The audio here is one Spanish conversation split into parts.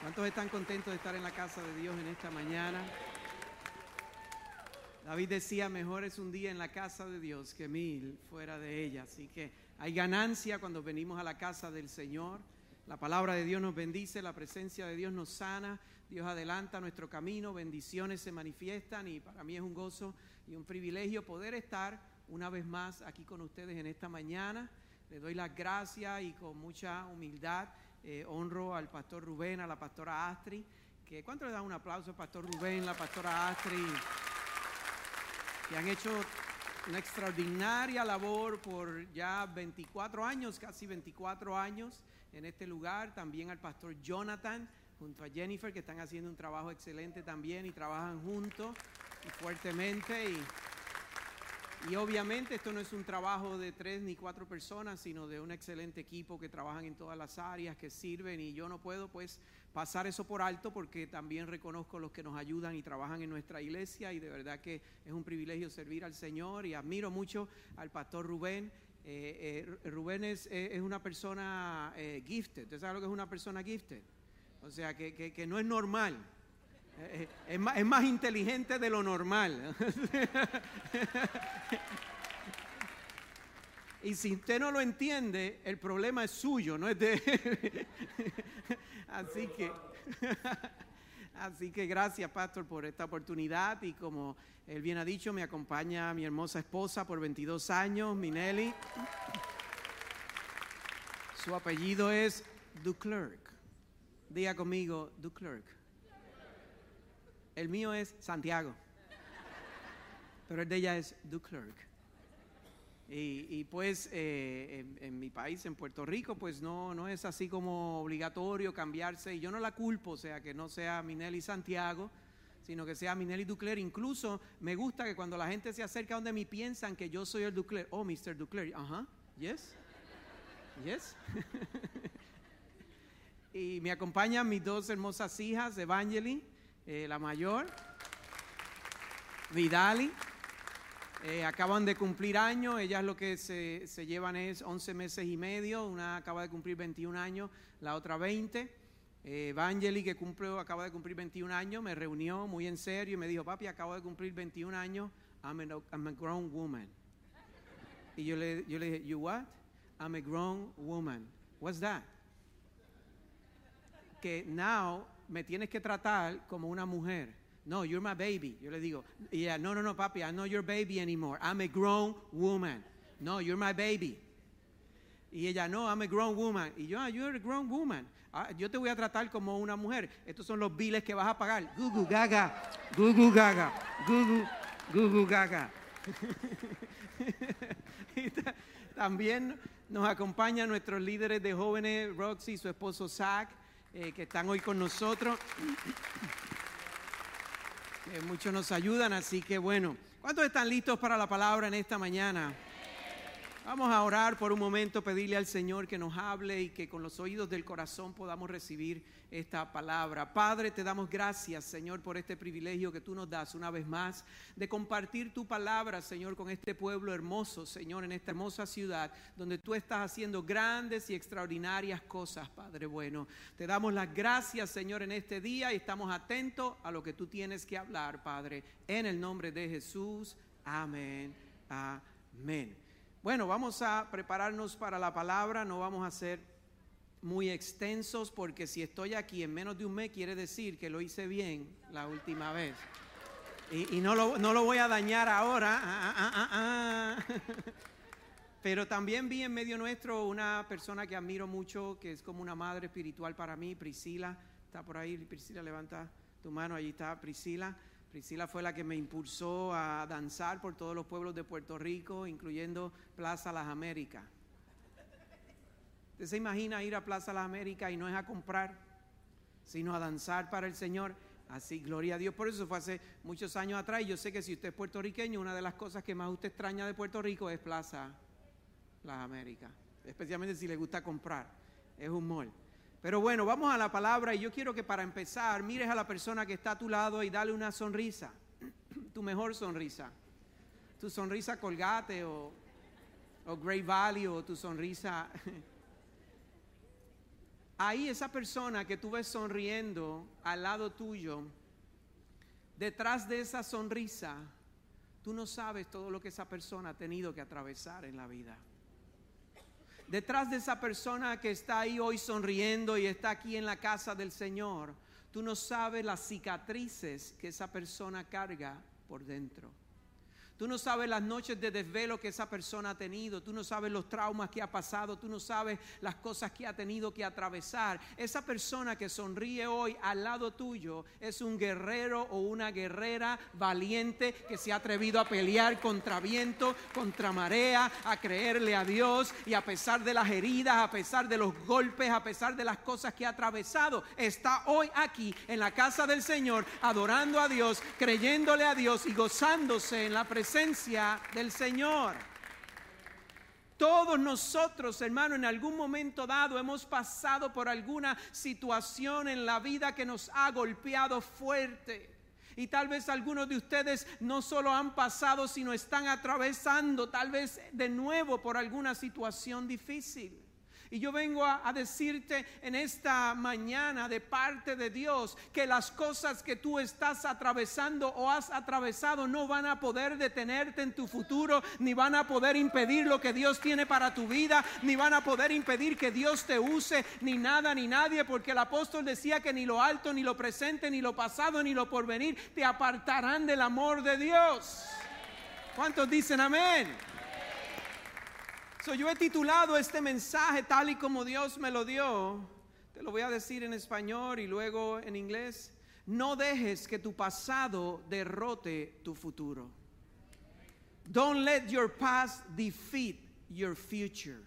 ¿Cuántos están contentos de estar en la casa de Dios en esta mañana? David decía, mejor es un día en la casa de Dios que mil fuera de ella. Así que hay ganancia cuando venimos a la casa del Señor. La palabra de Dios nos bendice, la presencia de Dios nos sana, Dios adelanta nuestro camino, bendiciones se manifiestan y para mí es un gozo y un privilegio poder estar una vez más aquí con ustedes en esta mañana. Le doy las gracias y con mucha humildad eh, honro al pastor Rubén, a la pastora Astri. Que, ¿Cuánto le dan un aplauso al pastor Rubén, la pastora Astri? Que han hecho una extraordinaria labor por ya 24 años, casi 24 años en este lugar. También al pastor Jonathan junto a Jennifer, que están haciendo un trabajo excelente también y trabajan juntos y fuertemente. Y, y obviamente esto no es un trabajo de tres ni cuatro personas, sino de un excelente equipo que trabajan en todas las áreas, que sirven y yo no puedo pues pasar eso por alto porque también reconozco los que nos ayudan y trabajan en nuestra iglesia y de verdad que es un privilegio servir al Señor y admiro mucho al pastor Rubén. Eh, eh, Rubén es, eh, es, una persona gifted, ¿usted sabe lo que es una persona gifted? O sea, que, que, que no es normal. Es más, es más, inteligente de lo normal. y si usted no lo entiende, el problema es suyo, no es de él. Así que, así que gracias, Pastor, por esta oportunidad. Y como él bien ha dicho, me acompaña mi hermosa esposa por 22 años, Minelli. Su apellido es Duclerc. Diga conmigo, Duclerc. El mío es Santiago, pero el de ella es Duclerc. Y, pues eh, en, mi país, en Puerto Rico, pues no, no es así como obligatorio cambiarse. Y yo no la culpo, o sea, que no sea Minelli Santiago, sino que sea Minelli Ducler. Incluso me gusta que cuando la gente se acerca donde mí piensan que yo soy el Ducler. Oh, Mr. Ducler. Ajá, yes. Yes. y me acompañan mis dos hermosas hijas, Evangeline eh, la mayor, Vidali. Eh, acaban de cumplir años, ellas lo que se, se, llevan es 11 meses y medio, una acaba de cumplir 21 años, la otra 20. Eh, que cumple, acaba de cumplir 21 años, me reunió muy en serio y me dijo, papi, acabo de cumplir 21 años, I'm a, I'm a grown woman. Y yo le, yo le dije, you what? I'm a grown woman. What's that? Que now me tienes que tratar como una mujer. No, you're my baby. Yo le digo, yeah, no, no, no, papi, I'm not your baby anymore. I'm a grown woman. No, you're my baby. Y ella, no, I'm a grown woman. Y yo, ah, you're a grown woman. Ah, yo te voy a tratar como una mujer. Estos son los biles que vas a pagar. Gugu gaga, gugu gaga, gugu, gugu gaga. También nos acompañan nuestros líderes de jóvenes, Roxy y su esposo Zach eh, que están hoy con nosotros. Eh, muchos nos ayudan, así que bueno, ¿cuántos están listos para la palabra en esta mañana? Vamos a orar por un momento, pedirle al Señor que nos hable y que con los oídos del corazón podamos recibir esta palabra. Padre, te damos gracias, Señor, por este privilegio que tú nos das una vez más de compartir tu palabra, Señor, con este pueblo hermoso, Señor, en esta hermosa ciudad donde tú estás haciendo grandes y extraordinarias cosas, Padre bueno. Te damos las gracias, Señor, en este día y estamos atentos a lo que tú tienes que hablar, Padre, en el nombre de Jesús. Amén. Amén. Bueno, vamos a prepararnos para la palabra, no vamos a ser muy extensos porque si estoy aquí en menos de un mes quiere decir que lo hice bien la última vez. Y, no, lo, no, lo, voy a dañar ahora. Ah, ah, ah, Pero también vi en medio nuestro una persona que admiro mucho, que es como una madre espiritual para mí, Priscila. Está por ahí, Priscila, levanta tu mano, allí está Priscila. Priscila fue la que me impulsó a danzar por todos los pueblos de Puerto Rico, incluyendo Plaza Las Américas. ¿Usted se imagina ir a Plaza Las Américas y no es a comprar, sino a danzar para el Señor? Así, gloria a Dios. Por eso fue hace muchos años atrás. Y yo sé que si usted es puertorriqueño, una de las cosas que más usted extraña de Puerto Rico es Plaza Las Américas. Especialmente si le gusta comprar. Es un mall. Pero bueno, vamos a la palabra y yo quiero que para empezar mires a la persona que está a tu lado y dale una sonrisa, tu mejor sonrisa, tu sonrisa Colgate o, o Great Valley o tu sonrisa ahí esa persona que tú ves sonriendo al lado tuyo, detrás de esa sonrisa, tú no sabes todo lo que esa persona ha tenido que atravesar en la vida. Detrás de esa persona que está ahí hoy sonriendo y está aquí en la casa del Señor, tú no sabes las cicatrices que esa persona carga por dentro. Tú no sabes las noches de desvelo que esa persona ha tenido. Tú no sabes los traumas que ha pasado. Tú no sabes las cosas que ha tenido que atravesar. Esa persona que sonríe hoy al lado tuyo es un guerrero o una guerrera valiente que se ha atrevido a pelear contra viento, contra marea, a creerle a Dios y a pesar de las heridas, a pesar de los golpes, a pesar de las cosas que ha atravesado, está hoy aquí en la casa del Señor adorando a Dios, creyéndole a Dios y gozándose en la presencia del Señor. Todos nosotros, hermano, en algún momento dado hemos pasado por alguna situación en la vida que nos ha golpeado fuerte. Y tal vez algunos de ustedes no solo han pasado, sino están atravesando tal vez de nuevo por alguna situación difícil. Y yo vengo a, decirte en esta mañana de parte de Dios que las cosas que tú estás atravesando o has atravesado no van a poder detenerte en tu futuro, ni van a poder impedir lo que Dios tiene para tu vida, ni van a poder impedir que Dios te use, ni nada ni nadie, porque el apóstol decía que ni lo alto, ni lo presente, ni lo pasado, ni lo porvenir te apartarán del amor de Dios. ¿Cuántos dicen amén? So, yo he titulado este mensaje tal y como Dios me lo dio. Te lo voy a decir en español y luego en inglés. No dejes que tu pasado derrote tu futuro. Don't let your past defeat your future.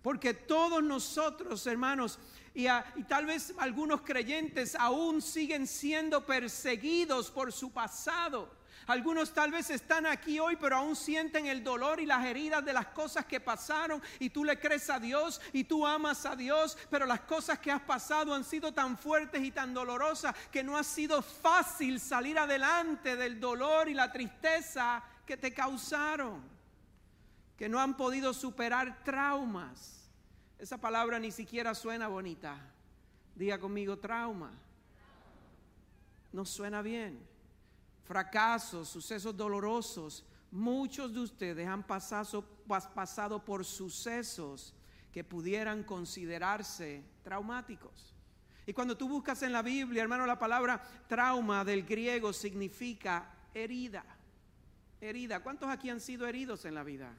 Porque todos nosotros, hermanos, y, y, tal vez algunos creyentes aún siguen siendo perseguidos por su pasado. Algunos tal vez están aquí hoy, pero aún sienten el dolor y las heridas de las cosas que pasaron y tú le crees a Dios y tú amas a Dios, pero las cosas que has pasado han sido tan fuertes y tan dolorosas que no ha sido fácil salir adelante del dolor y la tristeza que te causaron, que no han podido superar traumas. Esa palabra ni siquiera suena bonita. Diga conmigo trauma. No suena bien fracasos, sucesos dolorosos. Muchos de ustedes han pasado, pasado por sucesos que pudieran considerarse traumáticos. Y cuando tú buscas en la Biblia, hermano, la palabra trauma del griego significa herida. Herida. ¿Cuántos aquí han sido heridos en la vida?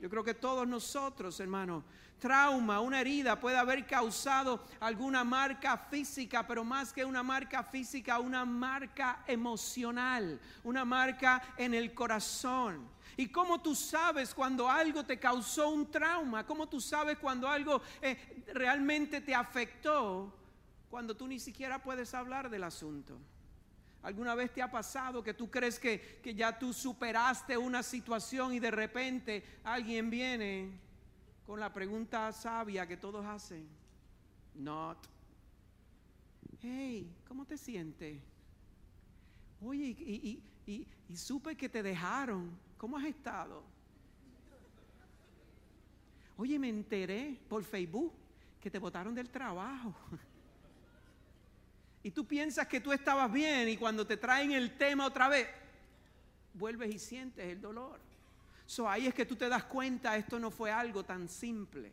Yo creo que todos nosotros, hermano, trauma, una herida puede haber causado alguna marca física, pero más que una marca física, una marca emocional, una marca en el corazón. ¿Y cómo tú sabes cuando algo te causó un trauma? ¿Cómo tú sabes cuando algo eh, realmente te afectó? Cuando tú ni siquiera puedes hablar del asunto. ¿Alguna vez te ha pasado que tú crees que, que ya tú superaste una situación y de repente alguien viene con la pregunta sabia que todos hacen. Not. Hey, ¿cómo te sientes? Oye, y, y, y, supe que te dejaron. ¿Cómo has estado? Oye, me enteré por Facebook que te botaron del trabajo. Y tú piensas que tú estabas bien y cuando te traen el tema otra vez, vuelves y sientes el dolor. So, ahí es que tú te das cuenta, esto no fue algo tan simple.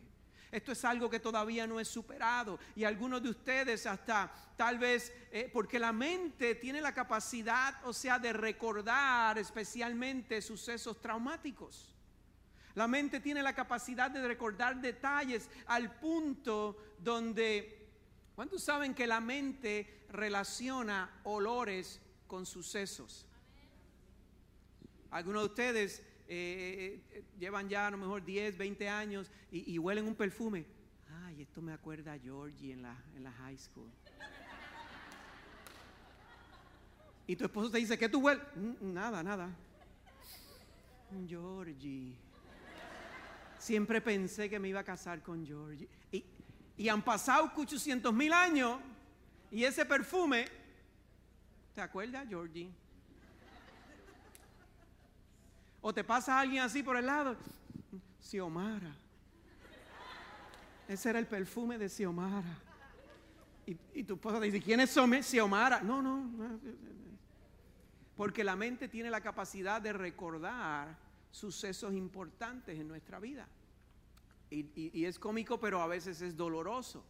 Esto es algo que todavía no es superado. Y algunos de ustedes hasta tal vez, eh, porque la mente tiene la capacidad, o sea, de recordar especialmente sucesos traumáticos. La mente tiene la capacidad de recordar detalles al punto donde, ¿cuántos saben que la mente relaciona olores con sucesos? Algunos de ustedes eh, eh, llevan ya a lo mejor 10, 20 años y, huelen un perfume. Ay, esto me acuerda a Georgie en la, en la high school. Y tu esposo te dice, ¿qué tú hueles? Mm, nada, nada. Georgie. Siempre pensé que me iba a casar con Georgie. Y, y han pasado 800 mil años y ese perfume, ¿te acuerdas, Georgie? O te pasa alguien así por el lado. Xiomara. Ese era el perfume de Xiomara. Y, tu esposa te dice, ¿quién es Xiomara? No, no, no. Porque la mente tiene la capacidad de recordar sucesos importantes en nuestra vida. Y, es cómico, pero a veces es doloroso.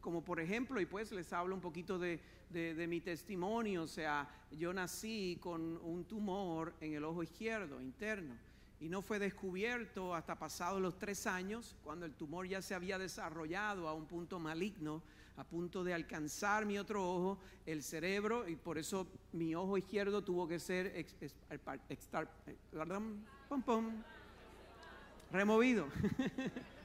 Como por ejemplo, y pues les hablo un poquito de, de, mi testimonio, o sea, yo nací con un tumor en el ojo izquierdo interno y no fue descubierto hasta pasados los tres años, cuando el tumor ya se había desarrollado a un punto maligno, a punto de alcanzar mi otro ojo, el cerebro, y por eso mi ojo izquierdo tuvo que ser removido.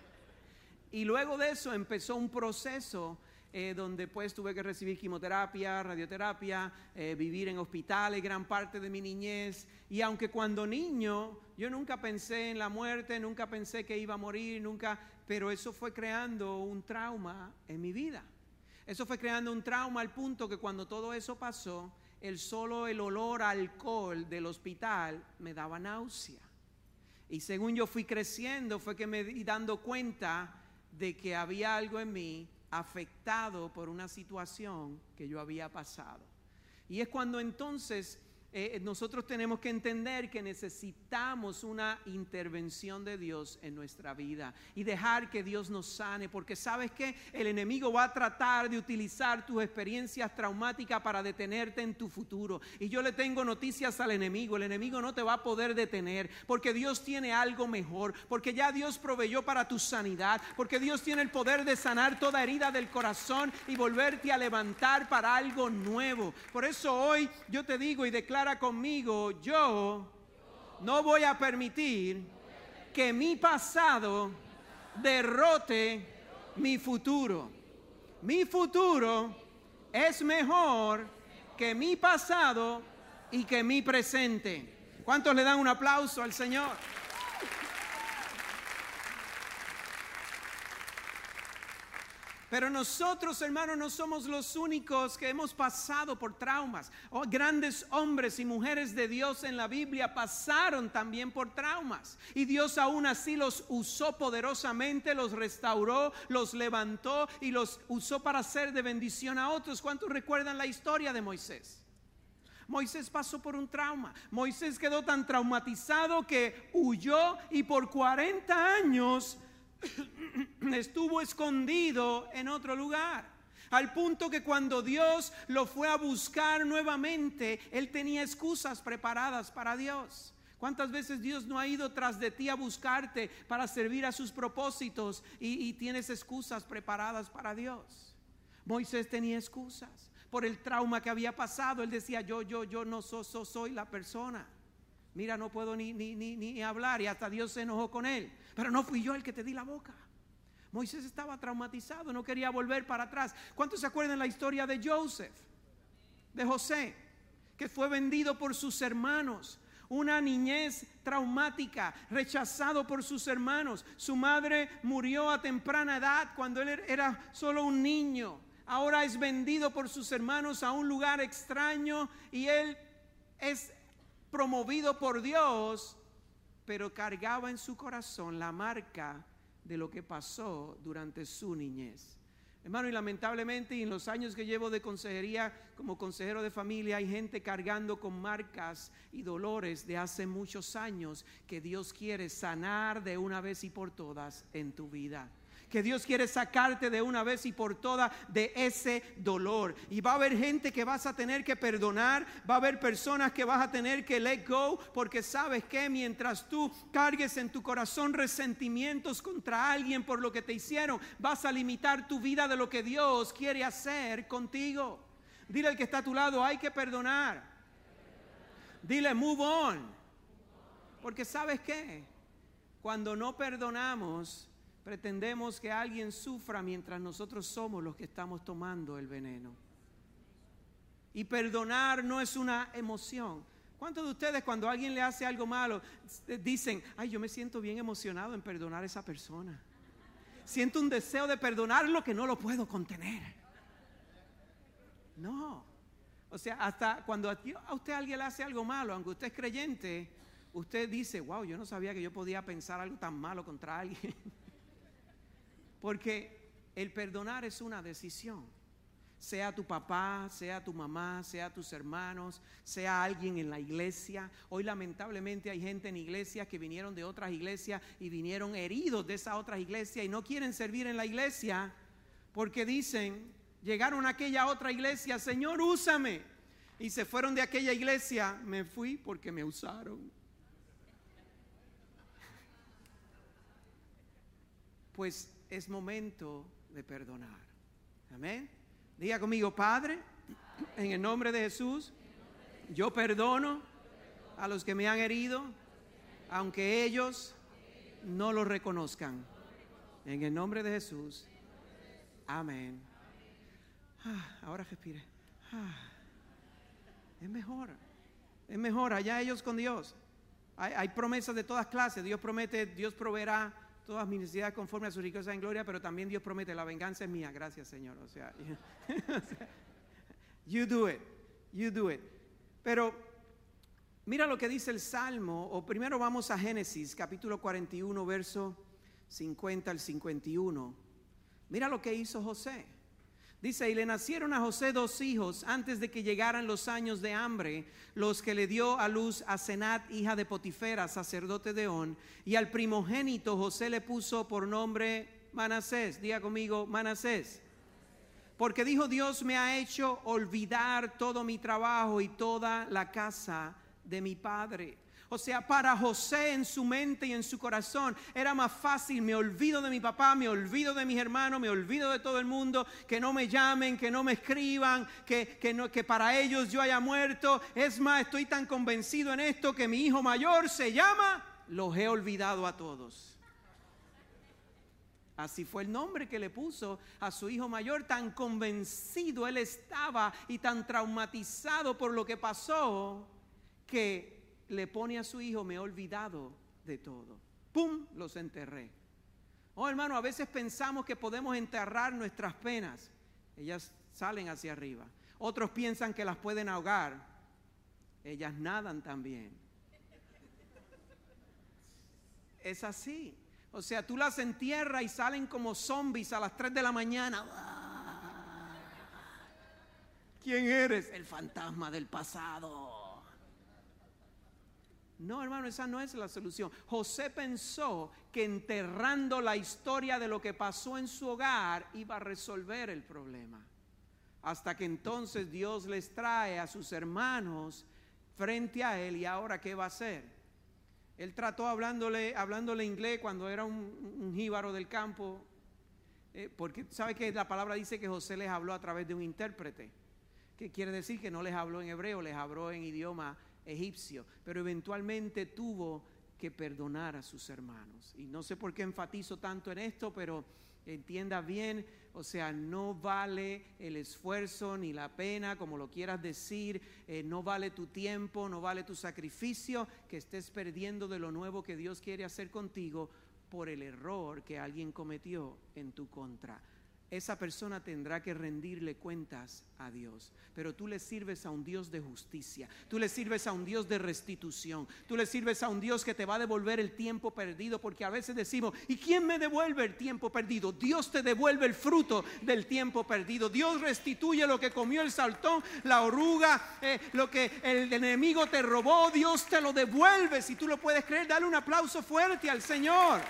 y luego de eso empezó un proceso eh, donde pues tuve que recibir quimioterapia, radioterapia, eh, vivir en hospitales gran parte de mi niñez. Y aunque cuando niño yo nunca pensé en la muerte, nunca pensé que iba a morir, nunca, pero eso fue creando un trauma en mi vida. Eso fue creando un trauma al punto que cuando todo eso pasó, el solo el olor a alcohol del hospital me daba náusea. Y según yo fui creciendo, fue que me di dando cuenta de que había algo en mí afectado por una situación que yo había pasado. Y es cuando entonces eh, nosotros tenemos que entender que necesitamos una intervención de Dios en nuestra vida y dejar que Dios nos sane, porque sabes que el enemigo va a tratar de utilizar tus experiencias traumáticas para detenerte en tu futuro. Y yo le tengo noticias al enemigo, el enemigo no te va a poder detener, porque Dios tiene algo mejor, porque ya Dios proveyó para tu sanidad, porque Dios tiene el poder de sanar toda herida del corazón y volverte a levantar para algo nuevo. Por eso hoy yo te digo y declaro, conmigo, yo no voy a permitir que mi pasado derrote mi futuro. Mi futuro es mejor que mi pasado y que mi presente. ¿Cuántos le dan un aplauso al Señor? Pero nosotros, hermanos, no somos los únicos que hemos pasado por traumas. Oh, grandes hombres y mujeres de Dios en la Biblia pasaron también por traumas. Y Dios aún así los usó poderosamente, los restauró, los levantó y los usó para ser de bendición a otros. ¿Cuántos recuerdan la historia de Moisés? Moisés pasó por un trauma. Moisés quedó tan traumatizado que huyó y por 40 años estuvo escondido en otro lugar. Al punto que cuando Dios lo fue a buscar nuevamente, él tenía excusas preparadas para Dios. ¿Cuántas veces Dios no ha ido tras de ti a buscarte para servir a sus propósitos y, tienes excusas preparadas para Dios? Moisés tenía excusas por el trauma que había pasado. Él decía, yo, yo, yo no soy la persona. Mira, no puedo ni, hablar y hasta Dios se enojó con él pero no fui yo el que te di la boca. Moisés estaba traumatizado, no quería volver para atrás. ¿Cuántos se acuerdan la historia de Joseph? De José, que fue vendido por sus hermanos. Una niñez traumática, rechazado por sus hermanos. Su madre murió a temprana edad cuando él era solo un niño. Ahora es vendido por sus hermanos a un lugar extraño y él es promovido por Dios pero cargaba en su corazón la marca de lo que pasó durante su niñez. Hermano, y lamentablemente en los años que llevo de consejería como consejero de familia hay gente cargando con marcas y dolores de hace muchos años que Dios quiere sanar de una vez y por todas en tu vida que Dios quiere sacarte de una vez y por todas de ese dolor. Y va a haber gente que vas a tener que perdonar, va a haber personas que vas a tener que let go, porque sabes que mientras tú cargues en tu corazón resentimientos contra alguien por lo que te hicieron, vas a limitar tu vida de lo que Dios quiere hacer contigo. Dile al que está a tu lado, hay que perdonar. Dile, move on. Porque sabes qué? Cuando no perdonamos, pretendemos que alguien sufra mientras nosotros somos los que estamos tomando el veneno. Y perdonar no es una emoción. ¿Cuántos de ustedes cuando alguien le hace algo malo dicen, ay, yo me siento bien emocionado en perdonar a esa persona? Siento un deseo de perdonar lo que no lo puedo contener. No. O sea, hasta cuando a usted alguien le hace algo malo, aunque usted es creyente, usted dice, wow, yo no sabía que yo podía pensar algo tan malo contra alguien. Porque el perdonar es una decisión. sea tu papá, sea tu mamá, sea tus hermanos, sea alguien en la iglesia. Hoy lamentablemente hay gente en iglesias que vinieron de otras iglesias y vinieron heridos de esas otras iglesias y no quieren servir en la iglesia porque dicen, llegaron a aquella otra iglesia, Señor, úsame. Y se fueron de aquella iglesia, me fui porque me usaron. Pues es momento de perdonar. Amén. Diga conmigo, Padre, en el nombre de Jesús, yo perdono a los que me han herido, aunque ellos no lo reconozcan. En el nombre de Jesús. Amén. Ah, ahora respire. Ah, es mejor. Es mejor allá ellos con Dios. Hay, hay promesas de todas clases. Dios promete, Dios proveerá todas mis necesidades conforme a su riqueza en gloria, pero también Dios promete, la venganza es mía, gracias Señor. O sea, you do it, you do it. Pero mira lo que dice el Salmo, o primero vamos a Génesis, capítulo 41, verso 50 al 51. Mira lo que hizo José. Dice, y le nacieron a José dos hijos antes de que llegaran los años de hambre, los que le dio a luz a Senat, hija de Potifera, sacerdote de On, y al primogénito José le puso por nombre Manasés. Diga conmigo, Manasés. Porque dijo, Dios me ha hecho olvidar todo mi trabajo y toda la casa de mi padre. O sea, para José en su mente y en su corazón era más fácil, me olvido de mi papá, me olvido de mis hermanos, me olvido de todo el mundo, que no me llamen, que no me escriban, que, que, no, que para ellos yo haya muerto. Es más, estoy tan convencido en esto que mi hijo mayor se llama, los he olvidado a todos. Así fue el nombre que le puso a su hijo mayor, tan convencido él estaba y tan traumatizado por lo que pasó que le pone a su hijo, me he olvidado de todo. ¡Pum! Los enterré. Oh hermano, a veces pensamos que podemos enterrar nuestras penas. Ellas salen hacia arriba. Otros piensan que las pueden ahogar. Ellas nadan también. Es así. O sea, tú las entierras y salen como zombies a las 3 de la mañana. ¿Quién eres? El fantasma del pasado. No, hermano, esa no es la solución. José pensó que enterrando la historia de lo que pasó en su hogar iba a resolver el problema. Hasta que entonces Dios les trae a sus hermanos frente a él y ahora qué va a hacer. Él trató hablándole, hablándole inglés cuando era un, jíbaro del campo, eh, porque sabe que la palabra dice que José les habló a través de un intérprete, que quiere decir que no les habló en hebreo, les habló en idioma egipcio, pero eventualmente tuvo que perdonar a sus hermanos. Y no sé por qué enfatizo tanto en esto, pero entienda bien, o sea, no vale el esfuerzo ni la pena, como lo quieras decir, eh, no vale tu tiempo, no vale tu sacrificio, que estés perdiendo de lo nuevo que Dios quiere hacer contigo por el error que alguien cometió en tu contra esa persona tendrá que rendirle cuentas a Dios. Pero tú le sirves a un Dios de justicia, tú le sirves a un Dios de restitución, tú le sirves a un Dios que te va a devolver el tiempo perdido, porque a veces decimos, ¿y quién me devuelve el tiempo perdido? Dios te devuelve el fruto del tiempo perdido. Dios restituye lo que comió el saltón, la oruga, eh, lo que el enemigo te robó, Dios te lo devuelve. Si tú lo puedes creer, dale un aplauso fuerte al Señor.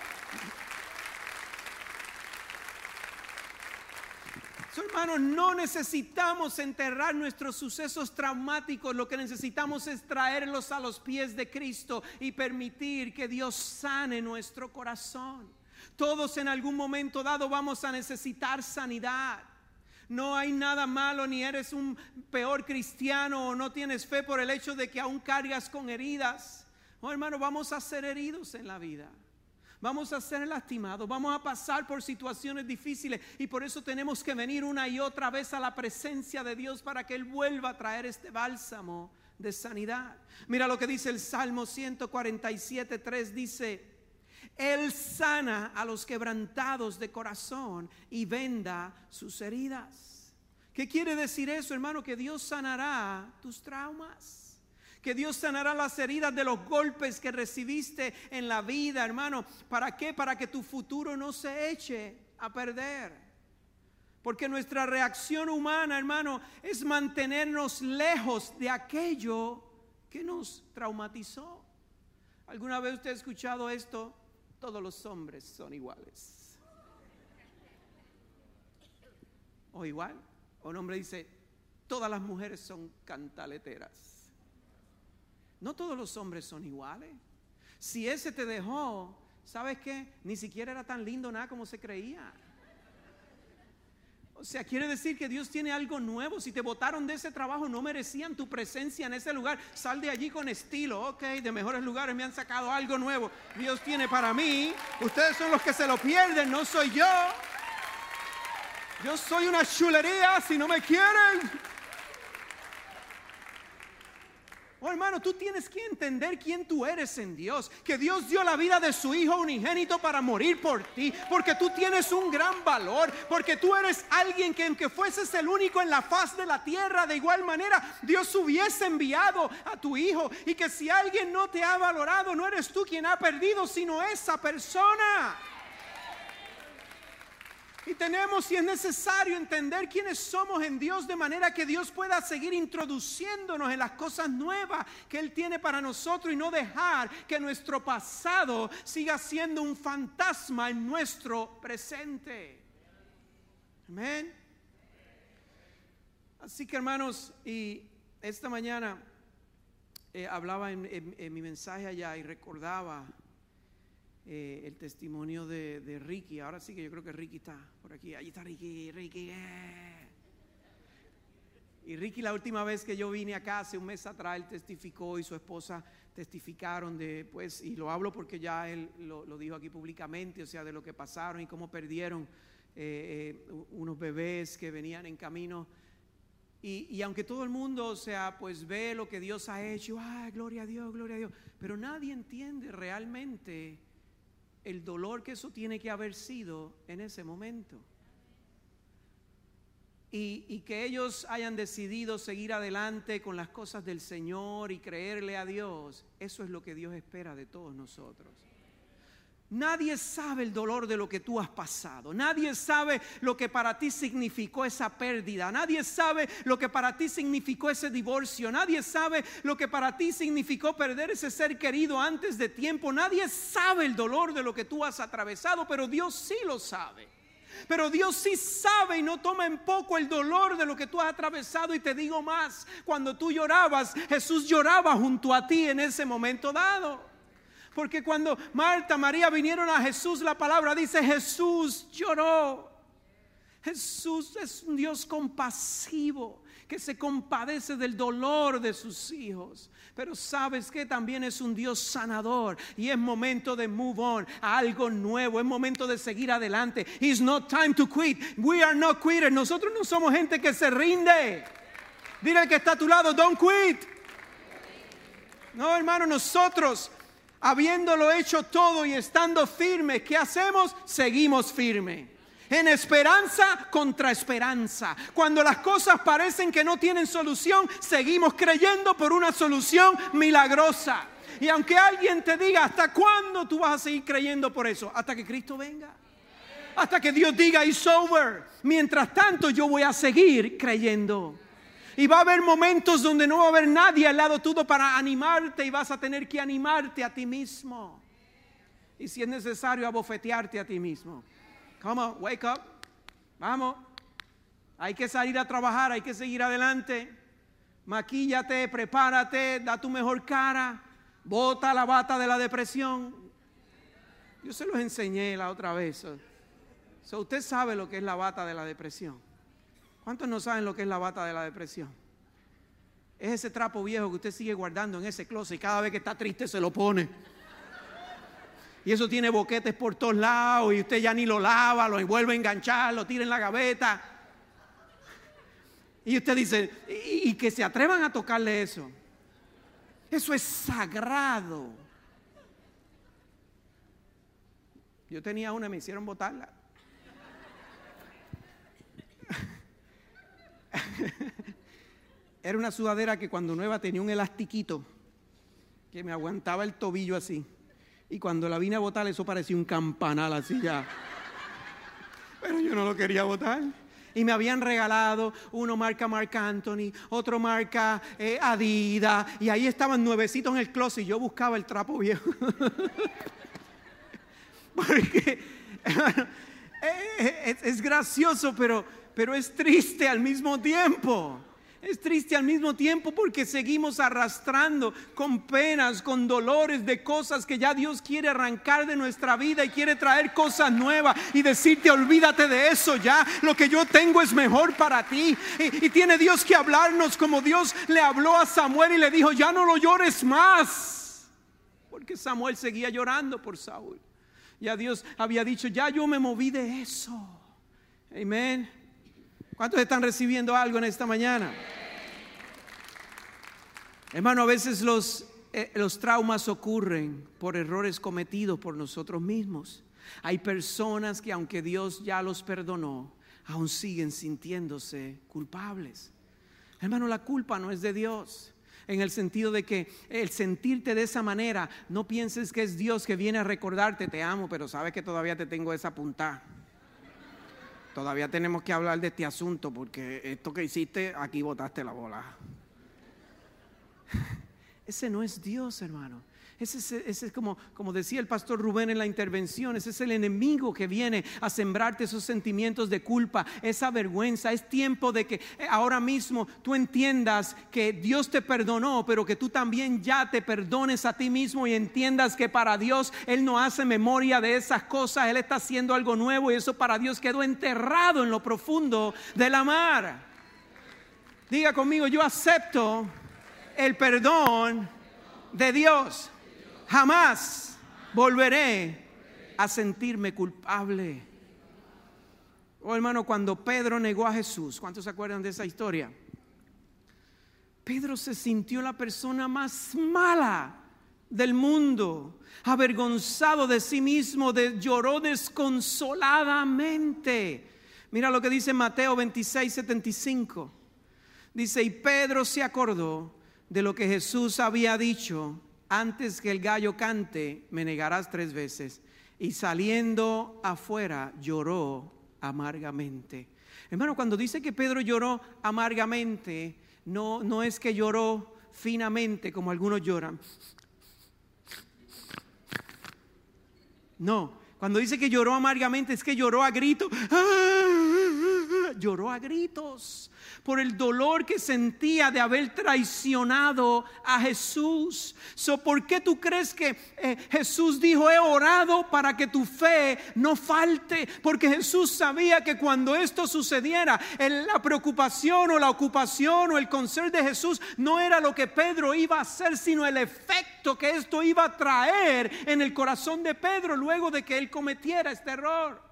Hermanos, no necesitamos enterrar nuestros sucesos traumáticos, lo que necesitamos es traerlos a los pies de Cristo y permitir que Dios sane nuestro corazón. Todos en algún momento dado vamos a necesitar sanidad. No hay nada malo, ni eres un peor cristiano o no tienes fe por el hecho de que aún cargas con heridas. Oh, hermano, vamos a ser heridos en la vida. Vamos a ser lastimados, vamos a pasar por situaciones difíciles y por eso tenemos que venir una y otra vez a la presencia de Dios para que Él vuelva a traer este bálsamo de sanidad. Mira lo que dice el Salmo 147, 3 dice, Él sana a los quebrantados de corazón y venda sus heridas. ¿Qué quiere decir eso, hermano? Que Dios sanará tus traumas que Dios sanará las heridas de los golpes que recibiste en la vida, hermano. ¿Para qué? Para que tu futuro no se eche a perder. Porque nuestra reacción humana, hermano, es mantenernos lejos de aquello que nos traumatizó. ¿Alguna vez usted ha escuchado esto? Todos los hombres son iguales. O igual, un hombre dice, todas las mujeres son cantaleteras. No todos los hombres son iguales. Si ese te dejó, ¿sabes qué? Ni siquiera era tan lindo nada como se creía. O sea, quiere decir que Dios tiene algo nuevo. Si te votaron de ese trabajo, no merecían tu presencia en ese lugar. Sal de allí con estilo. Ok, de mejores lugares me han sacado algo nuevo. Dios tiene para mí. Ustedes son los que se lo pierden, no soy yo. Yo soy una chulería si no me quieren. Oh, hermano, tú tienes que entender quién tú eres en Dios. Que Dios dio la vida de su Hijo unigénito para morir por ti. Porque tú tienes un gran valor. Porque tú eres alguien que aunque fueses el único en la faz de la tierra, de igual manera Dios hubiese enviado a tu Hijo. Y que si alguien no te ha valorado, no eres tú quien ha perdido, sino esa persona. Y tenemos, si es necesario, entender quiénes somos en Dios de manera que Dios pueda seguir introduciéndonos en las cosas nuevas que Él tiene para nosotros y no dejar que nuestro pasado siga siendo un fantasma en nuestro presente. Amén. Así que hermanos, y esta mañana eh, hablaba en mi mensaje allá y recordaba eh, el testimonio de, Ricky. Ahora sí que yo creo que Ricky está por aquí. Ahí está Ricky, Ricky. Eh. Y Ricky la última vez que yo vine acá, hace un mes atrás, él testificó y su esposa testificaron de, pues, y lo hablo porque ya él lo, dijo aquí públicamente, o sea, de lo que pasaron y cómo perdieron eh, unos bebés que venían en camino. Y, y, aunque todo el mundo, o sea, pues ve lo que Dios ha hecho, ay, gloria a Dios, gloria a Dios, pero nadie entiende realmente el dolor que eso tiene que haber sido en ese momento. Y, que ellos hayan decidido seguir adelante con las cosas del Señor y creerle a Dios, eso es lo que Dios espera de todos nosotros. Nadie sabe el dolor de lo que tú has pasado. Nadie sabe lo que para ti significó esa pérdida. Nadie sabe lo que para ti significó ese divorcio. Nadie sabe lo que para ti significó perder ese ser querido antes de tiempo. Nadie sabe el dolor de lo que tú has atravesado, pero Dios sí lo sabe. Pero Dios sí sabe y no toma en poco el dolor de lo que tú has atravesado. Y te digo más, cuando tú llorabas, Jesús lloraba junto a ti en ese momento dado. Porque cuando Marta, María vinieron a Jesús, la palabra dice, Jesús lloró. Jesús es un Dios compasivo que se compadece del dolor de sus hijos. Pero sabes que también es un Dios sanador y es momento de move on a algo nuevo, es momento de seguir adelante. It's not time to quit. We are not quitters. Nosotros no somos gente que se rinde. Dile al que está a tu lado, don't quit. No, hermano, nosotros habiéndolo hecho todo y estando firme, ¿qué hacemos? Seguimos firme. En esperanza contra esperanza. Cuando las cosas parecen que no tienen solución, seguimos creyendo por una solución milagrosa. Y aunque alguien te diga, ¿hasta cuándo tú vas a seguir creyendo por eso? Hasta que Cristo venga. Hasta que Dios diga, it's over. Mientras tanto, yo voy a seguir creyendo. Y va a haber momentos donde no va a haber nadie al lado tuyo para animarte y vas a tener que animarte a ti mismo. Y si es necesario, abofetearte a ti mismo. Come on, wake up. Vamos. Hay que salir a trabajar, hay que seguir adelante. Maquíllate, prepárate, da tu mejor cara. Bota la bata de la depresión. Yo se los enseñé la otra vez. usted sabe lo que es la bata de la depresión. ¿Cuántos no saben lo que es la bata de la depresión? Es ese trapo viejo que usted sigue guardando en ese closet y cada vez que está triste se lo pone. Y eso tiene boquetes por todos lados y usted ya ni lo lava, lo vuelve a enganchar, lo tira en la gaveta. Y usted dice, y, que se atrevan a tocarle eso. Eso es sagrado. Yo tenía una, me hicieron botarla. Era una sudadera que cuando nueva tenía un elastiquito que me aguantaba el tobillo así. Y cuando la vine a botar, eso parecía un campanal así ya. Pero yo no lo quería botar. y me habían regalado uno marca Marc Anthony, otro marca eh, Adidas y ahí estaban nuevecitos en el closet y yo buscaba el trapo viejo. Porque es, gracioso, pero, pero es triste al mismo tiempo. Es triste al mismo tiempo porque seguimos arrastrando con penas, con dolores de cosas que ya Dios quiere arrancar de nuestra vida y quiere traer cosas nuevas y decirte olvídate de eso ya, lo que yo tengo es mejor para ti. Y, tiene Dios que hablarnos como Dios le habló a Samuel y le dijo, ya no lo llores más. Porque Samuel seguía llorando por Saúl. Ya Dios había dicho, ya yo me moví de eso. Amén. ¿Cuántos están recibiendo algo en esta mañana? Hermano, a veces los, eh, los traumas ocurren por errores cometidos por nosotros mismos. Hay personas que aunque Dios ya los perdonó, aún siguen sintiéndose culpables. Hermano, la culpa no es de Dios. En el sentido de que el sentirte de esa manera, no pienses que es Dios que viene a recordarte, te amo, pero sabes que todavía te tengo esa punta. Todavía tenemos que hablar de este asunto porque esto que hiciste, aquí botaste la bola. Ese no es Dios, hermano. Ese, es como, como decía el pastor Rubén en la intervención, ese es el enemigo que viene a sembrarte esos sentimientos de culpa, esa vergüenza. Es tiempo de que eh, ahora mismo tú entiendas que Dios te perdonó, pero que tú también ya te perdones a ti mismo y entiendas que para Dios Él no hace memoria de esas cosas, Él está haciendo algo nuevo y eso para Dios quedó enterrado en lo profundo de la mar. Diga conmigo, yo acepto el perdón de Dios. Jamás volveré a sentirme culpable. Oh hermano, cuando Pedro negó a Jesús, ¿cuántos se acuerdan de esa historia? Pedro se sintió la persona más mala del mundo, avergonzado de sí mismo, de, lloró desconsoladamente. Mira lo que dice Mateo 26, 75. Dice, y Pedro se acordó de lo que Jesús había dicho, antes que el gallo cante, me negarás tres veces. Y saliendo afuera, lloró amargamente. Hermano, cuando dice que Pedro lloró amargamente, no, no es que lloró finamente como algunos lloran. No, cuando dice que lloró amargamente es que lloró a gritos. Lloró a gritos por el dolor que sentía de haber traicionado a Jesús. So, ¿Por qué tú crees que eh, Jesús dijo, he orado para que tu fe no falte? Porque Jesús sabía que cuando esto sucediera, la preocupación o la ocupación o el concern de Jesús no era lo que Pedro iba a hacer, sino el efecto que esto iba a traer en el corazón de Pedro luego de que él cometiera este error.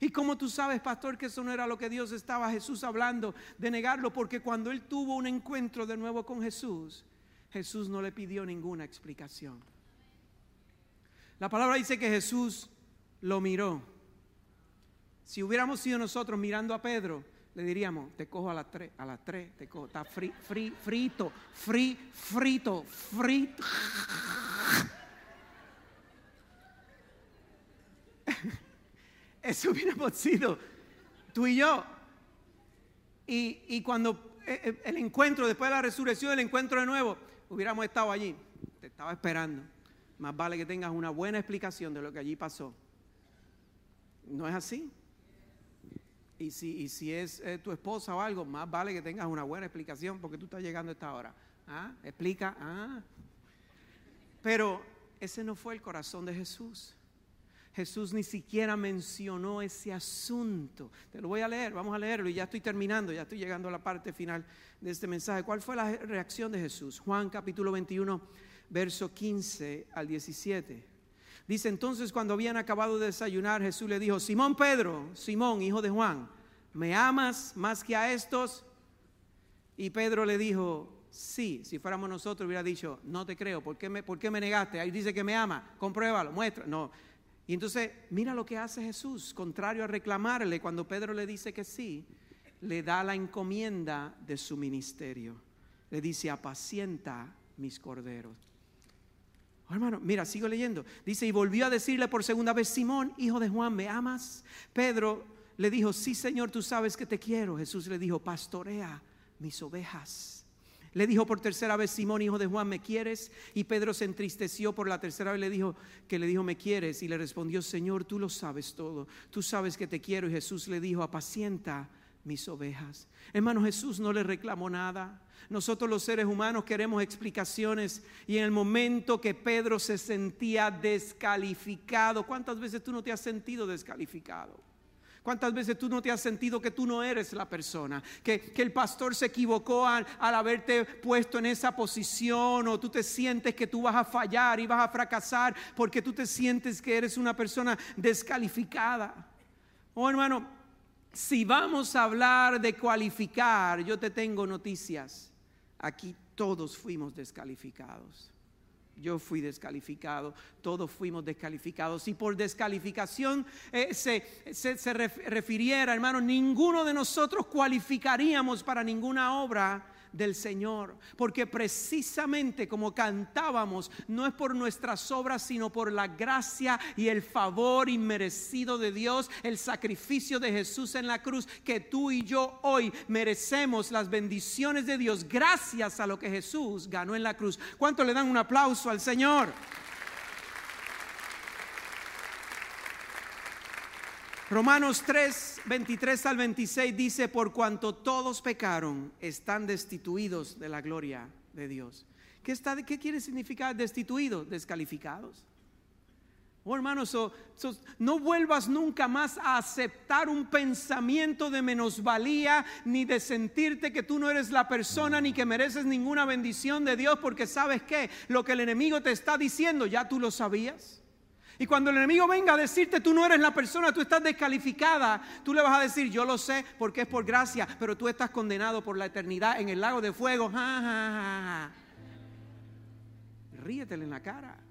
¿Y cómo tú sabes, pastor, que eso no era lo que Dios estaba Jesús hablando de negarlo? Porque cuando él tuvo un encuentro de nuevo con Jesús, Jesús no le pidió ninguna explicación. La palabra dice que Jesús lo miró. Si hubiéramos sido nosotros mirando a Pedro, le diríamos, te cojo a las tres, a las tres, te cojo, está frito, frito, frito, frito. Eso hubiéramos sido tú y yo. Y, cuando eh, eh, el encuentro, después de la resurrección, el encuentro de nuevo, hubiéramos estado allí. Te estaba esperando. Más vale que tengas una buena explicación de lo que allí pasó. ¿No es así? Y si, si es eh, tu esposa o algo, más vale que tengas una buena explicación porque tú estás llegando a esta hora. ¿Ah? Explica. Ah. Pero ese no fue el corazón de Jesús. Jesús ni siquiera mencionó ese asunto. Te lo voy a leer, vamos a leerlo y ya estoy terminando, ya estoy llegando a la parte final de este mensaje. ¿Cuál fue la reacción de Jesús? Juan capítulo 21, verso 15 al 17. Dice entonces cuando habían acabado de desayunar, Jesús le dijo, Simón Pedro, Simón, hijo de Juan, ¿me amas más que a estos? Y Pedro le dijo, sí, si fuéramos nosotros hubiera dicho, no te creo, ¿por qué me, por qué me negaste? Ahí dice que me ama, compruébalo, muestra. No, y entonces, mira lo que hace Jesús, contrario a reclamarle, cuando Pedro le dice que sí, le da la encomienda de su ministerio. Le dice, apacienta mis corderos. Oh, hermano, mira, sigo leyendo. Dice, y volvió a decirle por segunda vez, Simón, hijo de Juan, ¿me amas? Pedro le dijo, sí Señor, tú sabes que te quiero. Jesús le dijo, pastorea mis ovejas. Le dijo por tercera vez, Simón, hijo de Juan, ¿me quieres? Y Pedro se entristeció por la tercera vez, le dijo que le dijo, ¿me quieres? Y le respondió, Señor, tú lo sabes todo, tú sabes que te quiero. Y Jesús le dijo, apacienta mis ovejas. Hermano, Jesús no le reclamó nada. Nosotros los seres humanos queremos explicaciones y en el momento que Pedro se sentía descalificado, ¿cuántas veces tú no te has sentido descalificado? ¿Cuántas veces tú no te has sentido que tú no eres la persona? Que, el pastor se equivocó al, al, haberte puesto en esa posición o tú te sientes que tú vas a fallar y vas a fracasar porque tú te sientes que eres una persona descalificada. Oh hermano, si vamos a hablar de cualificar, yo te tengo noticias. Aquí todos fuimos descalificados. Yo fui descalificado, todos fuimos descalificados. Si por descalificación eh, se, se refiriera, hermano, ninguno de nosotros cualificaríamos para ninguna obra del Señor, porque precisamente como cantábamos, no es por nuestras obras, sino por la gracia y el favor inmerecido de Dios, el sacrificio de Jesús en la cruz, que tú y yo hoy merecemos las bendiciones de Dios gracias a lo que Jesús ganó en la cruz. ¿Cuánto le dan un aplauso al Señor? Romanos 3, 23 al 26 dice, por cuanto todos pecaron, están destituidos de la gloria de Dios. ¿Qué, está, qué quiere significar destituidos? Descalificados. Oh hermanos, no vuelvas nunca más a aceptar un pensamiento de menosvalía, ni de sentirte que tú no eres la persona, ni que mereces ninguna bendición de Dios, porque sabes que lo que el enemigo te está diciendo, ya tú lo sabías. Y cuando el enemigo venga a decirte tú no eres la persona, tú estás descalificada, tú le vas a decir yo lo sé porque es por gracia, pero tú estás condenado por la eternidad en el lago de fuego. Ja, Ríetele en la cara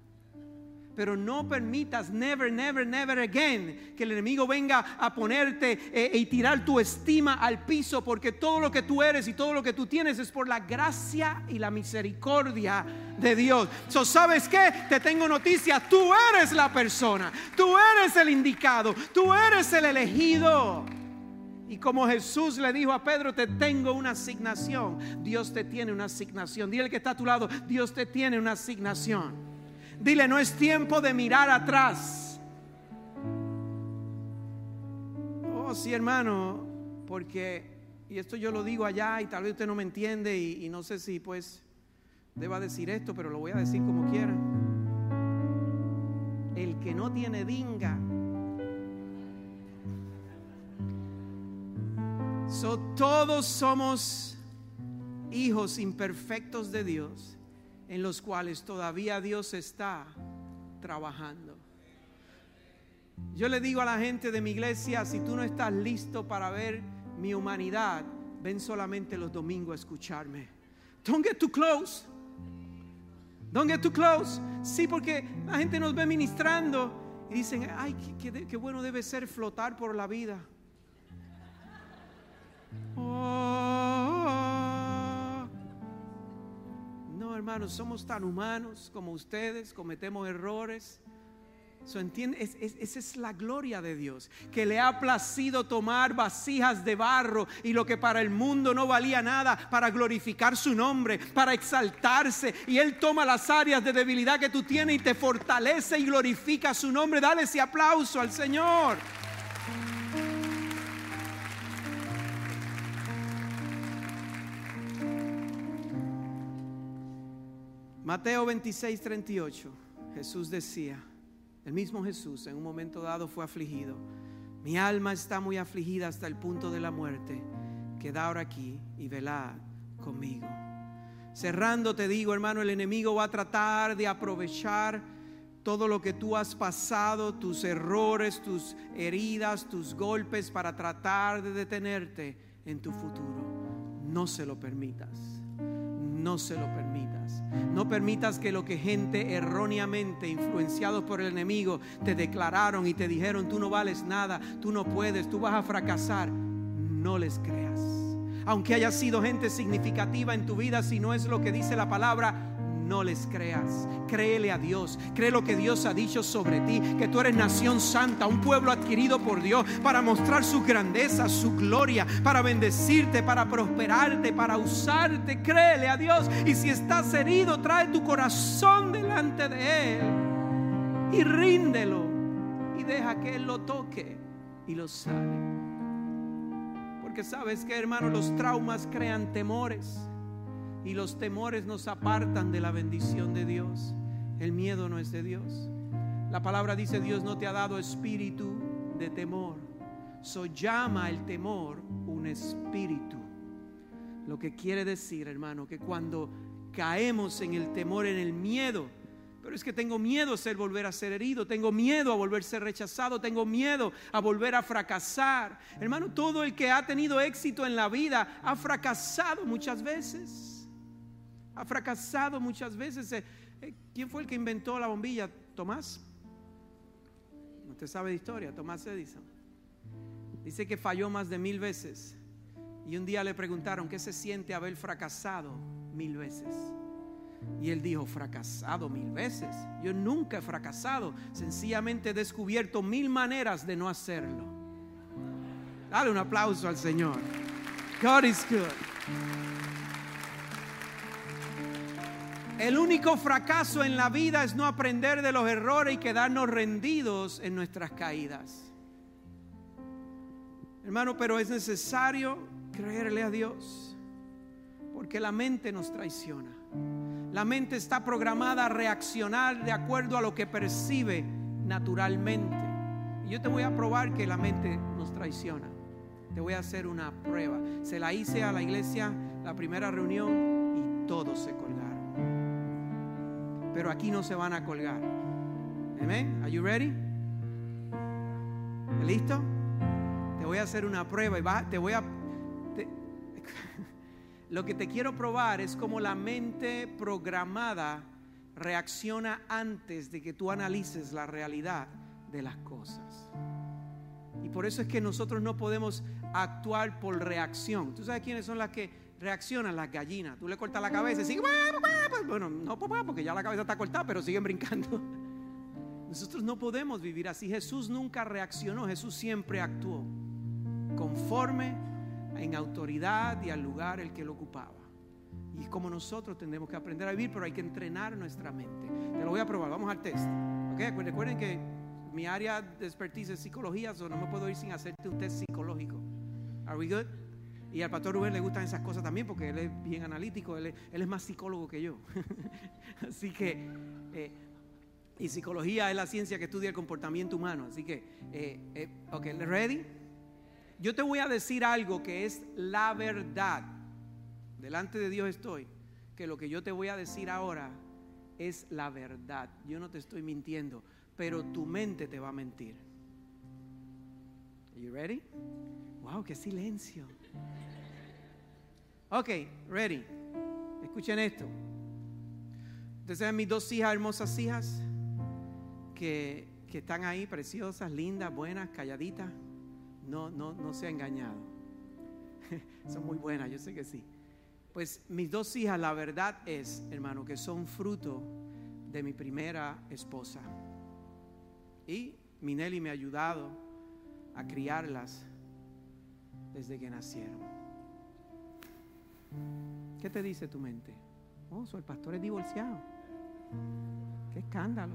pero no permitas, never, never, never again, que el enemigo venga a ponerte eh, y tirar tu estima al piso, porque todo lo que tú eres y todo lo que tú tienes es por la gracia y la misericordia de Dios. ¿Sabes qué? Te tengo noticias, tú eres la persona, tú eres el indicado, tú eres el elegido. Y como Jesús le dijo a Pedro, te tengo una asignación. Dios te tiene una asignación. Dile que está a tu lado, Dios te tiene una asignación. Dile, no es tiempo de mirar atrás. Oh, sí, hermano, porque, y esto yo lo digo allá y tal vez usted no me entiende y, no sé si pues deba decir esto, pero lo voy a decir como quiera. El que no tiene dinga. So, todos somos hijos imperfectos de Dios en los cuales todavía Dios está trabajando. Yo le digo a la gente de mi iglesia, si tú no estás listo para ver mi humanidad, ven solamente los domingos a escucharme. Don't get too close. Don't get too close. Sí, porque la gente nos ve ministrando y dicen, ay, qué, bueno debe ser flotar por la vida. Hermanos, somos tan humanos como ustedes, cometemos errores. esa es la gloria de Dios, que le ha placido tomar vasijas de barro y lo que para el mundo no valía nada, para glorificar su nombre, para exaltarse. Y Él toma las áreas de debilidad que tú tienes y te fortalece y glorifica su nombre. Dale ese aplauso al Señor. Mateo 26, 38, Jesús decía, el mismo Jesús en un momento dado fue afligido. Mi alma está muy afligida hasta el punto de la muerte. Queda ahora aquí y velad conmigo. Cerrando te digo, hermano, el enemigo va a tratar de aprovechar todo lo que tú has pasado, tus errores, tus heridas, tus golpes, para tratar de detenerte en tu futuro. No se lo permitas. No se lo permitas. No permitas que lo que gente erróneamente influenciados por el enemigo te declararon y te dijeron, tú no vales nada, tú no puedes, tú vas a fracasar. No les creas. Aunque haya sido gente significativa en tu vida, si no es lo que dice la palabra, no les creas. Créele a Dios. Cree lo que Dios ha dicho sobre ti. Que tú eres nación santa, un pueblo adquirido por Dios para mostrar su grandeza, su gloria, para bendecirte, para prosperarte, para usarte. Créele a Dios. Y si estás herido, trae tu corazón delante de Él. Y ríndelo. Y deja que Él lo toque y lo sane. Porque sabes que, hermano, los traumas crean temores y los temores nos apartan de la bendición de Dios. El miedo no es de Dios. La palabra dice, Dios no te ha dado espíritu de temor. So llama el temor un espíritu. Lo que quiere decir, hermano, que cuando caemos en el temor, en el miedo, pero es que tengo miedo a ser volver a ser herido, tengo miedo a volver a ser rechazado, tengo miedo a volver a fracasar. Hermano, todo el que ha tenido éxito en la vida ha fracasado muchas veces ha fracasado muchas veces. Eh, eh, ¿Quién fue el que inventó la bombilla? Tomás. Usted sabe de historia, Tomás Edison. Dice que falló más de mil veces. Y un día le preguntaron, ¿qué se siente haber fracasado mil veces? Y él dijo, fracasado mil veces. Yo nunca he fracasado. Sencillamente he descubierto mil maneras de no hacerlo. Dale un aplauso al Señor. God is good. El único fracaso en la vida es no aprender de los errores y quedarnos rendidos en nuestras caídas. Hermano, pero es necesario creerle a Dios, porque la mente nos traiciona. La mente está programada a reaccionar de acuerdo a lo que percibe naturalmente. Y yo te voy a probar que la mente nos traiciona. Te voy a hacer una prueba. Se la hice a la iglesia la primera reunión y todo se colgaron pero aquí no se van a colgar. Amén. Are you ready? ¿Listo? Te voy a hacer una prueba y te voy a Lo que te quiero probar es cómo la mente programada reacciona antes de que tú analices la realidad de las cosas. Y por eso es que nosotros no podemos actuar por reacción. ¿Tú sabes quiénes son las que reaccionan las gallinas. Tú le cortas la cabeza y siguen, bueno, no porque ya la cabeza está cortada, pero siguen brincando. Nosotros no podemos vivir así. Jesús nunca reaccionó, Jesús siempre actuó conforme en autoridad y al lugar el que lo ocupaba. Y como nosotros tendremos que aprender a vivir, pero hay que entrenar nuestra mente. Te lo voy a probar, vamos al test. ¿Okay? Recuerden que mi área de expertise es psicología, so no me puedo ir sin hacerte un test psicológico. Are we good? Y al pastor Rubén le gustan esas cosas también porque él es bien analítico, él es, más psicólogo que yo. así que, eh, y psicología es la ciencia que estudia el comportamiento humano. Así que, eh, eh, ok, ¿ready? Yo te voy a decir algo que es la verdad. Delante de Dios estoy. Que lo que yo te voy a decir ahora es la verdad. Yo no te estoy mintiendo, pero tu mente te va a mentir. Are you ready? Wow, qué silencio. Ok, ready. Escuchen esto. Ustedes ven mis dos hijas, hermosas hijas, que, que, están ahí, preciosas, lindas, buenas, calladitas. No, no, no se ha engañado. son muy buenas, yo sé que sí. Pues mis dos hijas, la verdad es, hermano, que son fruto de mi primera esposa. Y Minelli me ha ayudado a criarlas desde que nacieron. ¿Qué te dice tu mente? Oh, el pastor es divorciado. ¡Qué escándalo!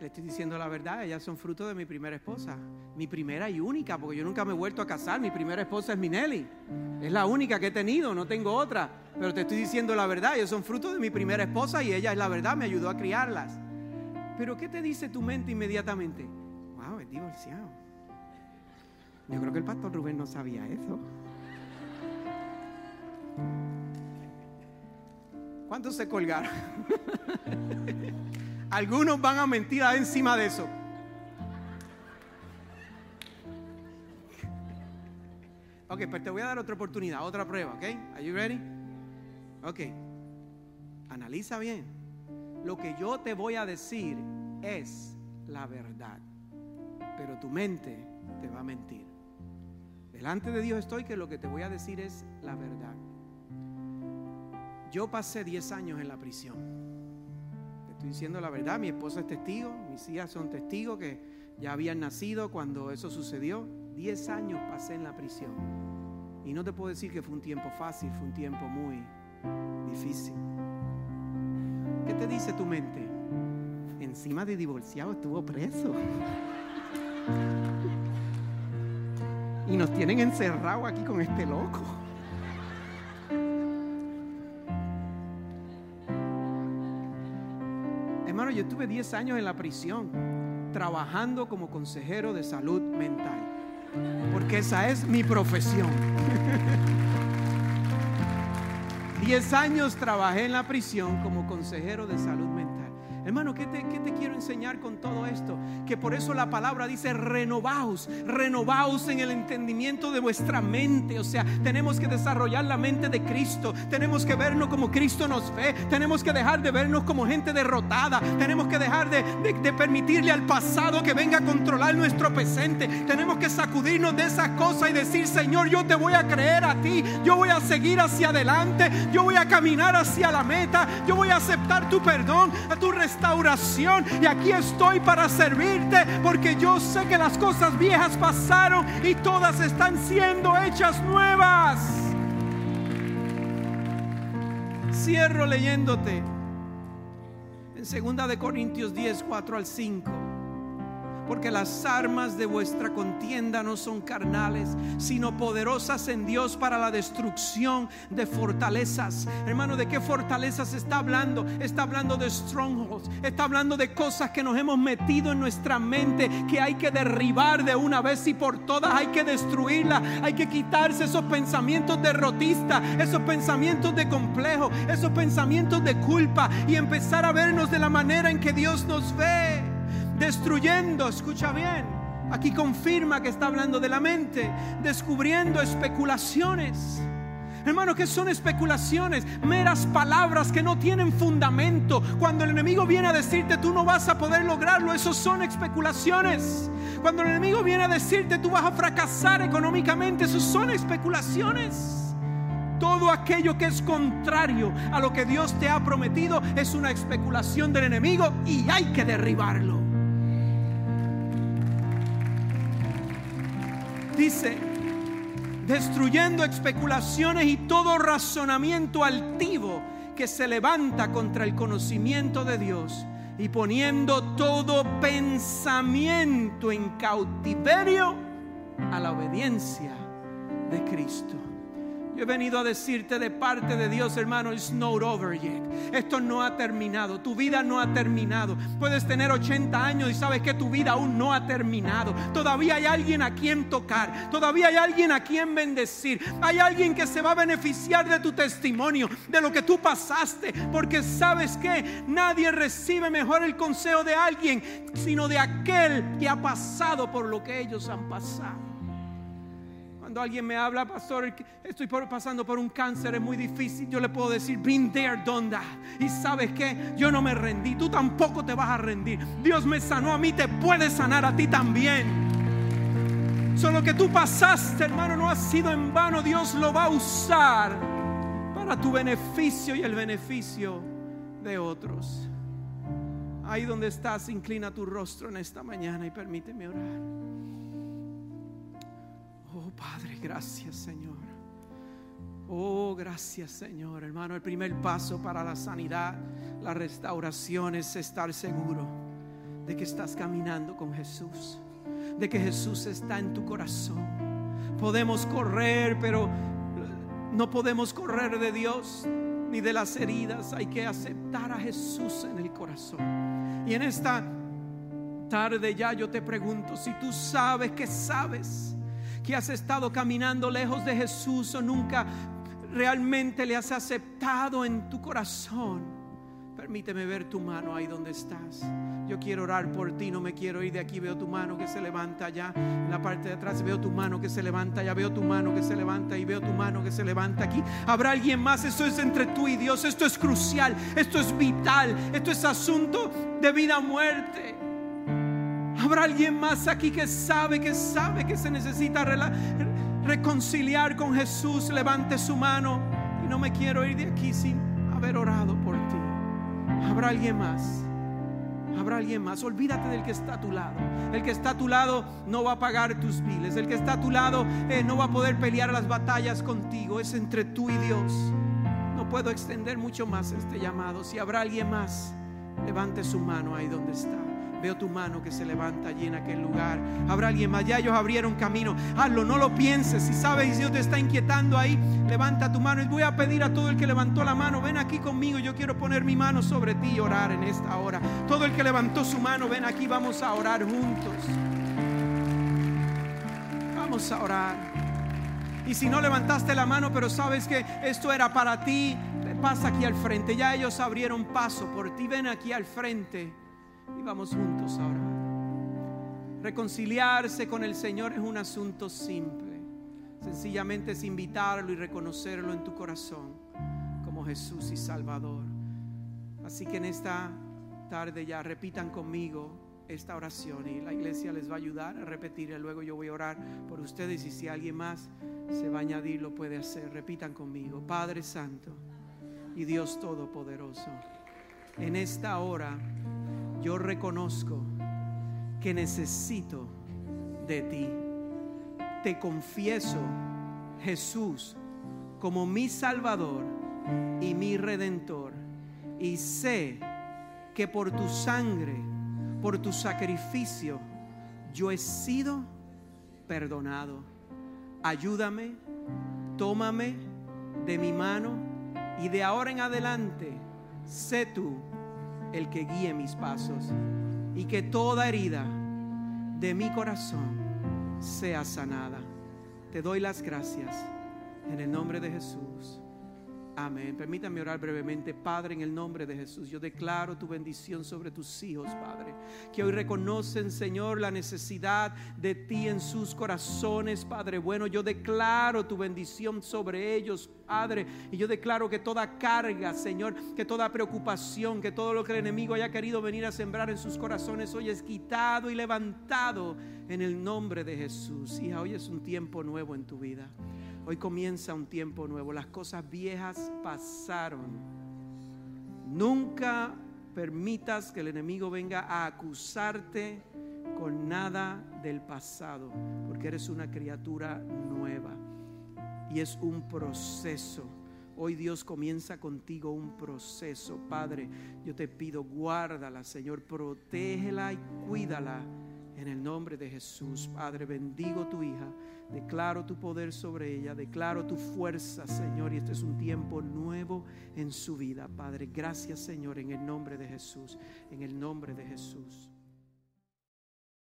Le estoy diciendo la verdad, ellas son fruto de mi primera esposa. Mi primera y única, porque yo nunca me he vuelto a casar. Mi primera esposa es Minelli. Es la única que he tenido, no tengo otra. Pero te estoy diciendo la verdad, ellos son fruto de mi primera esposa y ella es la verdad, me ayudó a criarlas. Pero ¿qué te dice tu mente inmediatamente? Wow, es divorciado. Yo creo que el pastor Rubén no sabía eso. ¿Cuántos se colgaron? Algunos van a mentir encima de eso. Ok, pero te voy a dar otra oportunidad, otra prueba, ¿ok? Are you ready? Ok. Analiza bien. Lo que yo te voy a decir es la verdad. Pero tu mente te va a mentir. Delante de Dios estoy que lo que te voy a decir es la verdad. Yo pasé 10 años en la prisión. Te estoy diciendo la verdad, mi esposa es testigo, mis hijas son testigos que ya habían nacido cuando eso sucedió. 10 años pasé en la prisión. Y no te puedo decir que fue un tiempo fácil, fue un tiempo muy difícil. ¿Qué te dice tu mente? Encima de divorciado estuvo preso. Y nos tienen encerrado aquí con este loco. Hermano, yo estuve 10 años en la prisión trabajando como consejero de salud mental. Porque esa es mi profesión. 10 años trabajé en la prisión como consejero de salud mental. Hermano, ¿qué te, quiero enseñar con todo esto? Que por eso la palabra dice renovaos, renovaos en el entendimiento de vuestra mente. O sea, tenemos que desarrollar la mente de Cristo. Tenemos que vernos como Cristo nos ve. Tenemos que dejar de vernos como gente derrotada. Tenemos que dejar de, de permitirle al pasado que venga a controlar nuestro presente. Tenemos que sacudirnos de esas cosas y decir, Señor, yo te voy a creer a ti. Yo voy a seguir hacia adelante. Yo voy a caminar hacia la meta. Yo voy a aceptar tu perdón, a tu restauración restauración y aquí estoy para servirte porque yo sé que las cosas viejas pasaron y todas están siendo hechas nuevas. Cierro leyéndote en segunda de Corintios 10, 4 al 5 porque las armas de vuestra contienda no son carnales, sino poderosas en Dios para la destrucción de fortalezas. Hermano, ¿de qué fortalezas está hablando? Está hablando de strongholds, está hablando de cosas que nos hemos metido en nuestra mente que hay que derribar de una vez y por todas, hay que destruirla, hay que quitarse esos pensamientos derrotistas, esos pensamientos de complejo, esos pensamientos de culpa y empezar a vernos de la manera en que Dios nos ve destruyendo, escucha bien, aquí confirma que está hablando de la mente, descubriendo especulaciones. Hermano, ¿qué son especulaciones? Meras palabras que no tienen fundamento. Cuando el enemigo viene a decirte tú no vas a poder lograrlo, eso son especulaciones. Cuando el enemigo viene a decirte tú vas a fracasar económicamente, eso son especulaciones. Todo aquello que es contrario a lo que Dios te ha prometido es una especulación del enemigo y hay que derribarlo. Dice, destruyendo especulaciones y todo razonamiento altivo que se levanta contra el conocimiento de Dios y poniendo todo pensamiento en cautiverio a la obediencia de Cristo. Yo he venido a decirte de parte de Dios, hermano, it's not over yet. Esto no ha terminado. Tu vida no ha terminado. Puedes tener 80 años y sabes que tu vida aún no ha terminado. Todavía hay alguien a quien tocar. Todavía hay alguien a quien bendecir. Hay alguien que se va a beneficiar de tu testimonio, de lo que tú pasaste. Porque sabes que nadie recibe mejor el consejo de alguien, sino de aquel que ha pasado por lo que ellos han pasado alguien me habla, pastor, estoy pasando por un cáncer, es muy difícil, yo le puedo decir, been there, done. Y sabes que yo no me rendí, tú tampoco te vas a rendir. Dios me sanó a mí, te puede sanar a ti también. Solo que tú pasaste, hermano, no ha sido en vano. Dios lo va a usar para tu beneficio y el beneficio de otros. Ahí donde estás, inclina tu rostro en esta mañana y permíteme orar. Padre, gracias Señor. Oh, gracias Señor. Hermano, el primer paso para la sanidad, la restauración es estar seguro de que estás caminando con Jesús, de que Jesús está en tu corazón. Podemos correr, pero no podemos correr de Dios ni de las heridas. Hay que aceptar a Jesús en el corazón. Y en esta tarde ya yo te pregunto, si tú sabes que sabes que has estado caminando lejos de Jesús o nunca realmente le has aceptado en tu corazón, permíteme ver tu mano ahí donde estás. Yo quiero orar por ti, no me quiero ir de aquí. Veo tu mano que se levanta allá en la parte de atrás. Veo tu mano que se levanta allá. Veo tu mano que se levanta y veo tu mano que se levanta aquí. Habrá alguien más. Esto es entre tú y Dios. Esto es crucial. Esto es vital. Esto es asunto de vida o muerte. Habrá alguien más aquí que sabe, que sabe que se necesita reconciliar con Jesús, levante su mano. Y no me quiero ir de aquí sin haber orado por ti. Habrá alguien más. Habrá alguien más. Olvídate del que está a tu lado. El que está a tu lado no va a pagar tus biles. El que está a tu lado eh, no va a poder pelear las batallas contigo. Es entre tú y Dios. No puedo extender mucho más este llamado. Si habrá alguien más, levante su mano ahí donde está. Veo tu mano que se levanta allí en aquel lugar. Habrá alguien más. Ya ellos abrieron camino. Hazlo, no lo pienses. Si sabes Dios te está inquietando ahí, levanta tu mano. Y voy a pedir a todo el que levantó la mano, ven aquí conmigo. Yo quiero poner mi mano sobre ti y orar en esta hora. Todo el que levantó su mano, ven aquí, vamos a orar juntos. Vamos a orar. Y si no levantaste la mano, pero sabes que esto era para ti, pasa aquí al frente. Ya ellos abrieron paso por ti. Ven aquí al frente y vamos juntos ahora. Reconciliarse con el Señor es un asunto simple. Sencillamente es invitarlo y reconocerlo en tu corazón como Jesús y Salvador. Así que en esta tarde ya repitan conmigo esta oración y la iglesia les va a ayudar a repetirla. Luego yo voy a orar por ustedes y si alguien más se va a añadir lo puede hacer. Repitan conmigo. Padre Santo y Dios Todopoderoso. En esta hora yo reconozco que necesito de ti. Te confieso, Jesús, como mi Salvador y mi Redentor. Y sé que por tu sangre, por tu sacrificio, yo he sido perdonado. Ayúdame, tómame de mi mano y de ahora en adelante, sé tú el que guíe mis pasos y que toda herida de mi corazón sea sanada. Te doy las gracias en el nombre de Jesús. Amén. Permítame orar brevemente. Padre, en el nombre de Jesús, yo declaro tu bendición sobre tus hijos, Padre. Que hoy reconocen, Señor, la necesidad de ti en sus corazones, Padre. Bueno, yo declaro tu bendición sobre ellos, Padre. Y yo declaro que toda carga, Señor, que toda preocupación, que todo lo que el enemigo haya querido venir a sembrar en sus corazones, hoy es quitado y levantado en el nombre de Jesús. Y hoy es un tiempo nuevo en tu vida. Hoy comienza un tiempo nuevo. Las cosas viejas pasaron. Nunca permitas que el enemigo venga a acusarte con nada del pasado, porque eres una criatura nueva y es un proceso. Hoy Dios comienza contigo un proceso. Padre, yo te pido, guárdala, Señor, protégela y cuídala en el nombre de Jesús. Padre, bendigo tu hija. Declaro tu poder sobre ella, declaro tu fuerza, Señor, y este es un tiempo nuevo en su vida. Padre, gracias, Señor, en el nombre de Jesús, en el nombre de Jesús.